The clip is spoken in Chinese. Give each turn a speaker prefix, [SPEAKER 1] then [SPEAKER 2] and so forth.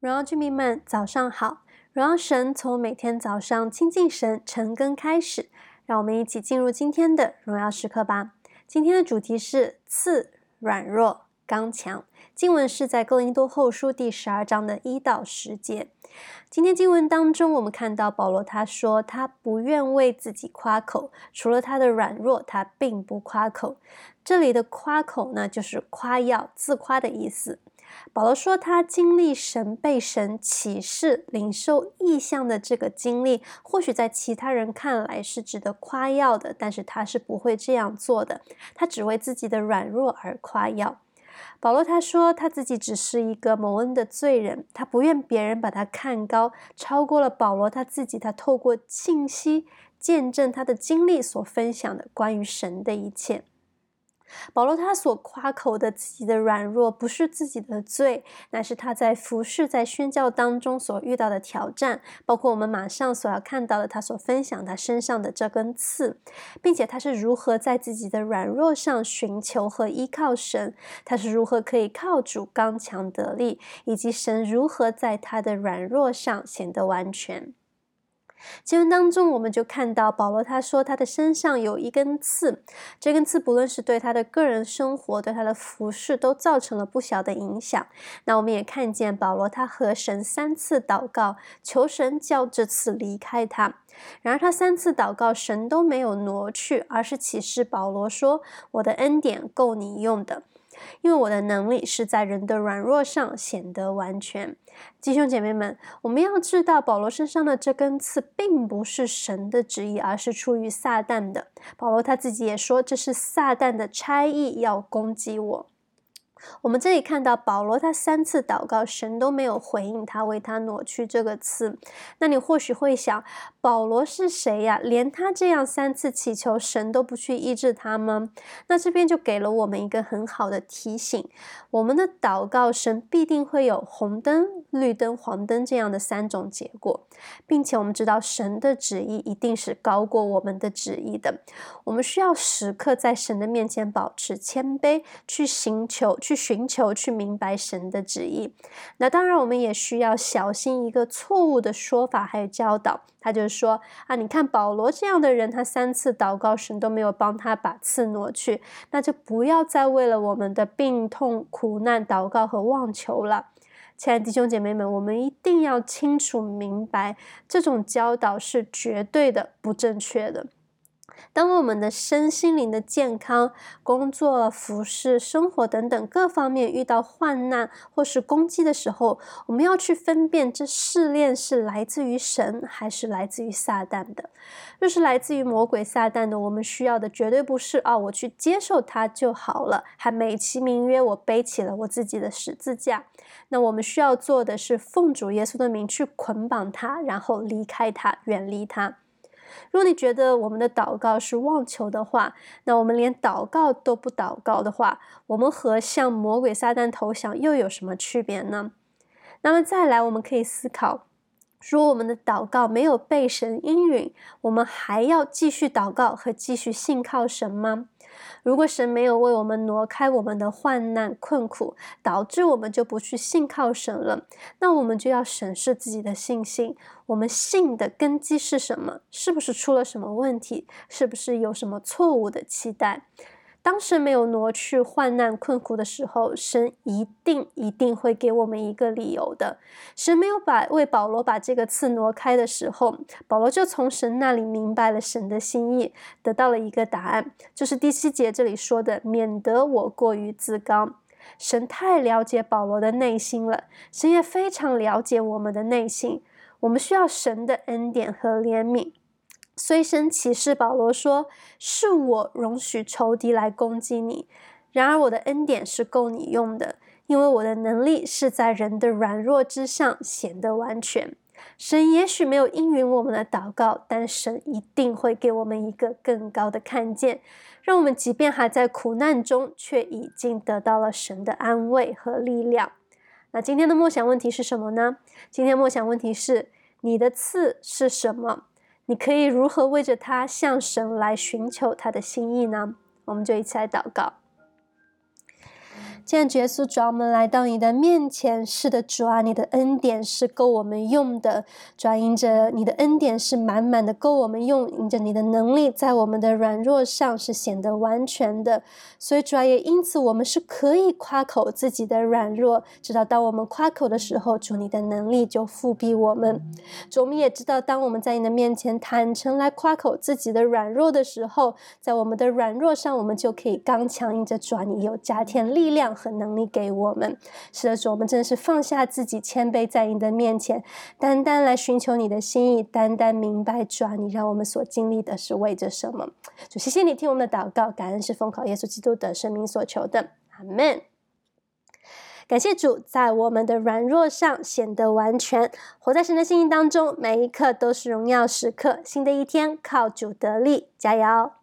[SPEAKER 1] 荣耀居民们，早上好！荣耀神从每天早上亲近神、晨更开始，让我们一起进入今天的荣耀时刻吧。今天的主题是赐软弱刚强，经文是在哥林多后书第十二章的一到十节。今天经文当中，我们看到保罗他说他不愿为自己夸口，除了他的软弱，他并不夸口。这里的夸口呢，就是夸耀、自夸的意思。保罗说，他经历神被神启示、领受异象的这个经历，或许在其他人看来是值得夸耀的，但是他是不会这样做的。他只为自己的软弱而夸耀。保罗他说，他自己只是一个蒙恩的罪人，他不愿别人把他看高，超过了保罗他自己。他透过信息见证他的经历所分享的关于神的一切。保罗他所夸口的自己的软弱，不是自己的罪，乃是他在服侍、在宣教当中所遇到的挑战，包括我们马上所要看到的他所分享他身上的这根刺，并且他是如何在自己的软弱上寻求和依靠神，他是如何可以靠主刚强得力，以及神如何在他的软弱上显得完全。经文当中，我们就看到保罗他说他的身上有一根刺，这根刺不论是对他的个人生活，对他的服饰，都造成了不小的影响。那我们也看见保罗他和神三次祷告，求神叫这刺离开他。然而他三次祷告，神都没有挪去，而是启示保罗说：“我的恩典够你用的。”因为我的能力是在人的软弱上显得完全。弟兄姐妹们，我们要知道，保罗身上的这根刺并不是神的旨意，而是出于撒旦的。保罗他自己也说，这是撒旦的差役要攻击我。我们这里看到保罗，他三次祷告，神都没有回应他，为他挪去这个刺。那你或许会想，保罗是谁呀？连他这样三次祈求神都不去医治他吗？那这边就给了我们一个很好的提醒：我们的祷告，神必定会有红灯、绿灯、黄灯这样的三种结果，并且我们知道神的旨意一定是高过我们的旨意的。我们需要时刻在神的面前保持谦卑，去寻求。去寻求，去明白神的旨意。那当然，我们也需要小心一个错误的说法，还有教导。他就说啊，你看保罗这样的人，他三次祷告，神都没有帮他把刺挪去，那就不要再为了我们的病痛、苦难祷告和望求了。亲爱的弟兄姐妹们，我们一定要清楚明白，这种教导是绝对的不正确的。当我们的身心灵的健康、工作、服饰、生活等等各方面遇到患难或是攻击的时候，我们要去分辨这试炼是来自于神还是来自于撒旦的。若是来自于魔鬼撒旦的，我们需要的绝对不是啊，我去接受它就好了，还美其名曰我背起了我自己的十字架。那我们需要做的是奉主耶稣的名去捆绑它，然后离开它，远离它。如果你觉得我们的祷告是妄求的话，那我们连祷告都不祷告的话，我们和向魔鬼撒旦投降又有什么区别呢？那么再来，我们可以思考。如果我们的祷告没有被神应允，我们还要继续祷告和继续信靠神吗？如果神没有为我们挪开我们的患难困苦，导致我们就不去信靠神了，那我们就要审视自己的信心。我们信的根基是什么？是不是出了什么问题？是不是有什么错误的期待？当神没有挪去患难困苦的时候，神一定一定会给我们一个理由的。神没有把为保罗把这个刺挪开的时候，保罗就从神那里明白了神的心意，得到了一个答案，就是第七节这里说的：“免得我过于自高。”神太了解保罗的内心了，神也非常了解我们的内心。我们需要神的恩典和怜悯。虽神启示保罗说：“是我容许仇敌来攻击你，然而我的恩典是够你用的，因为我的能力是在人的软弱之上显得完全。”神也许没有应允我们的祷告，但神一定会给我们一个更高的看见，让我们即便还在苦难中，却已经得到了神的安慰和力量。那今天的默想问题是什么呢？今天默想问题是：你的刺是什么？你可以如何为着他向神来寻求他的心意呢？我们就一起来祷告。既然主耶稣，主啊，我们来到你的面前，是的，主啊，你的恩典是够我们用的，主啊，因着你的恩典是满满的够我们用，因着你的能力在我们的软弱上是显得完全的，所以主啊，也因此我们是可以夸口自己的软弱，直到当我们夸口的时候，主你的能力就覆庇我们。主，我们也知道，当我们在你的面前坦诚来夸口自己的软弱的时候，在我们的软弱上，我们就可以刚强，因着主，你有加添力量和能力给我们。是的，主，我们真的是放下自己，谦卑在你的面前，单单来寻求你的心意，单单明白主啊，你让我们所经历的是为着什么。主，谢谢你听我们的祷告，感恩是奉靠耶稣基督的圣名所求的，阿门。感谢主，在我们的软弱上显得完全，活在神的心意当中，每一刻都是荣耀时刻。新的一天，靠主得力，加油！